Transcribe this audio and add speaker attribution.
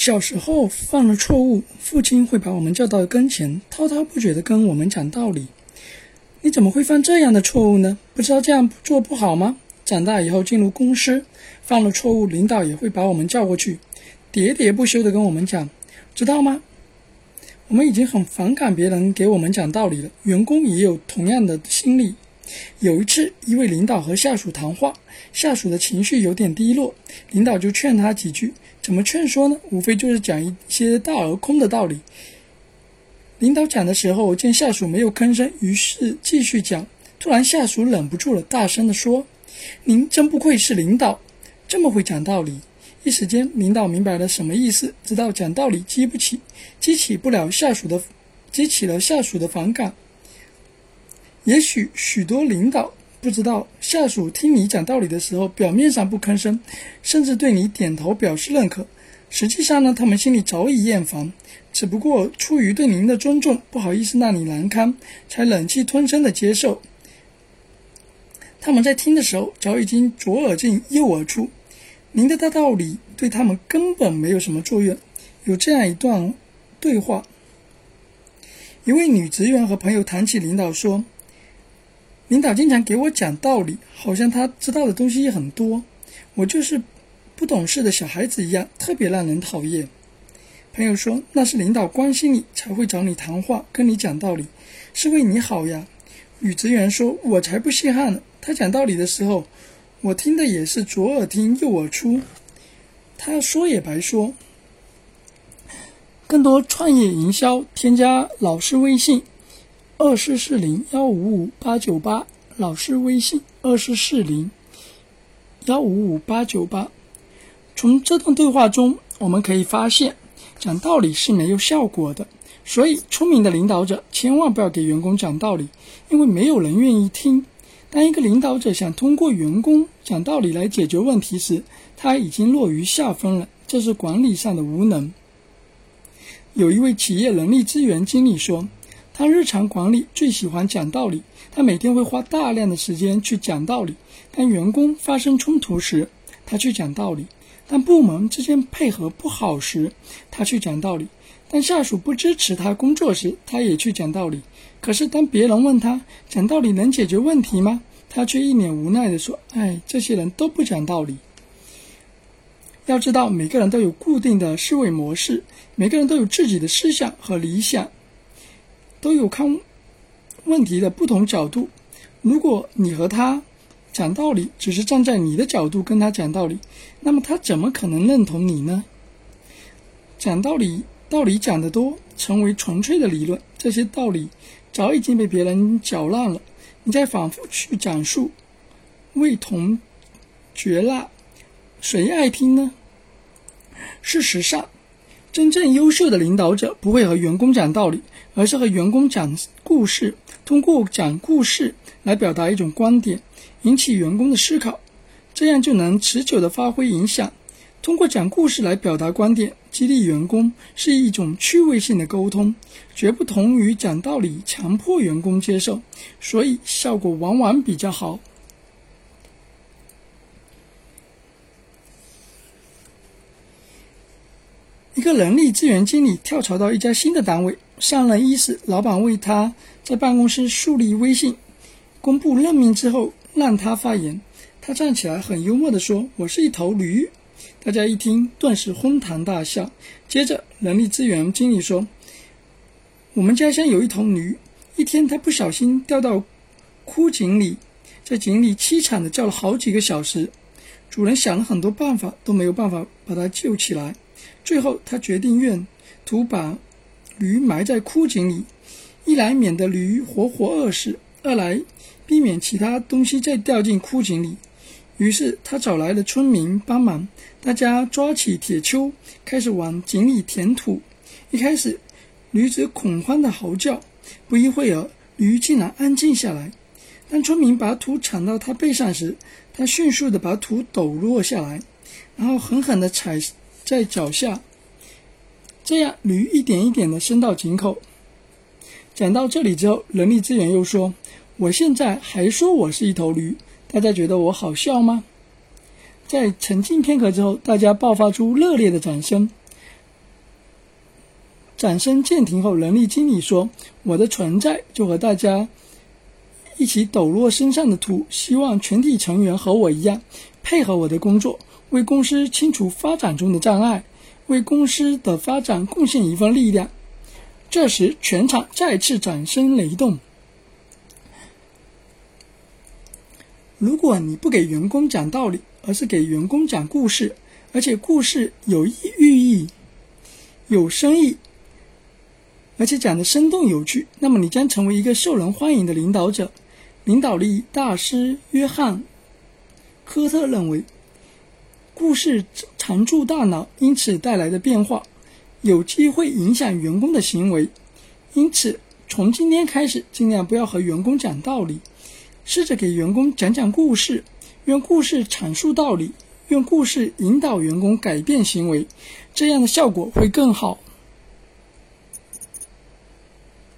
Speaker 1: 小时候犯了错误，父亲会把我们叫到跟前，滔滔不绝地跟我们讲道理。你怎么会犯这样的错误呢？不知道这样做不好吗？长大以后进入公司，犯了错误，领导也会把我们叫过去，喋喋不休地跟我们讲，知道吗？我们已经很反感别人给我们讲道理了，员工也有同样的心理。有一次，一位领导和下属谈话，下属的情绪有点低落，领导就劝他几句。怎么劝说呢？无非就是讲一些大而空的道理。领导讲的时候，见下属没有吭声，于是继续讲。突然，下属忍不住了，大声地说：“您真不愧是领导，这么会讲道理。”一时间，领导明白了什么意思，知道讲道理激不起，激起不了下属的，激起了下属的反感。也许许多领导不知道，下属听你讲道理的时候，表面上不吭声，甚至对你点头表示认可，实际上呢，他们心里早已厌烦，只不过出于对您的尊重，不好意思让你难堪，才忍气吞声的接受。他们在听的时候，早已经左耳进右耳出，您的大道理对他们根本没有什么作用。有这样一段对话：一位女职员和朋友谈起领导说。领导经常给我讲道理，好像他知道的东西很多，我就是不懂事的小孩子一样，特别让人讨厌。朋友说：“那是领导关心你，才会找你谈话，跟你讲道理，是为你好呀。”女职员说：“我才不稀罕呢，他讲道理的时候，我听的也是左耳听右耳出，他说也白说。”更多创业营销，添加老师微信。二四四零幺五五八九八，老师微信二四四零幺五五八九八。从这段对话中，我们可以发现，讲道理是没有效果的。所以，聪明的领导者千万不要给员工讲道理，因为没有人愿意听。当一个领导者想通过员工讲道理来解决问题时，他已经落于下风了。这是管理上的无能。有一位企业人力资源经理说。他日常管理最喜欢讲道理，他每天会花大量的时间去讲道理。当员工发生冲突时，他去讲道理；当部门之间配合不好时，他去讲道理；当下属不支持他工作时，他也去讲道理。可是当别人问他讲道理能解决问题吗？他却一脸无奈地说：“哎，这些人都不讲道理。”要知道，每个人都有固定的思维模式，每个人都有自己的思想和理想。都有看问题的不同角度。如果你和他讲道理，只是站在你的角度跟他讲道理，那么他怎么可能认同你呢？讲道理，道理讲得多，成为纯粹的理论，这些道理早已经被别人搅烂了。你再反复去讲述，味同嚼蜡，谁爱听呢？事实上，真正优秀的领导者不会和员工讲道理。而是和员工讲故事，通过讲故事来表达一种观点，引起员工的思考，这样就能持久的发挥影响。通过讲故事来表达观点，激励员工是一种趣味性的沟通，绝不同于讲道理强迫员工接受，所以效果往往比较好。人力资源经理跳槽到一家新的单位。上任伊始，老板为他在办公室树立威信，公布任命之后，让他发言。他站起来，很幽默地说：“我是一头驴。”大家一听，顿时哄堂大笑。接着，人力资源经理说：“我们家乡有一头驴，一天它不小心掉到枯井里，在井里凄惨地叫了好几个小时，主人想了很多办法，都没有办法把它救起来。最后，他决定愿图把。”驴埋在枯井里，一来免得驴活活饿死，二来避免其他东西再掉进枯井里。于是他找来了村民帮忙，大家抓起铁锹，开始往井里填土。一开始，驴子恐慌的嚎叫，不一会儿，驴竟然安静下来。当村民把土铲到他背上时，他迅速地把土抖落下来，然后狠狠地踩在脚下。这样，驴一点一点的伸到井口。讲到这里之后，人力资源又说：“我现在还说我是一头驴，大家觉得我好笑吗？”在沉静片刻之后，大家爆发出热烈的掌声。掌声渐停后，人力经理说：“我的存在就和大家一起抖落身上的土，希望全体成员和我一样，配合我的工作，为公司清除发展中的障碍，为公司的发展贡献一份力量。”这时，全场再次掌声雷动。如果你不给员工讲道理，而是给员工讲故事，而且故事有意寓意、有深意，而且讲的生动有趣，那么你将成为一个受人欢迎的领导者。领导力大师约翰·科特认为，故事常驻大脑，因此带来的变化有机会影响员工的行为。因此，从今天开始，尽量不要和员工讲道理。试着给员工讲讲故事，用故事阐述道理，用故事引导员工改变行为，这样的效果会更好。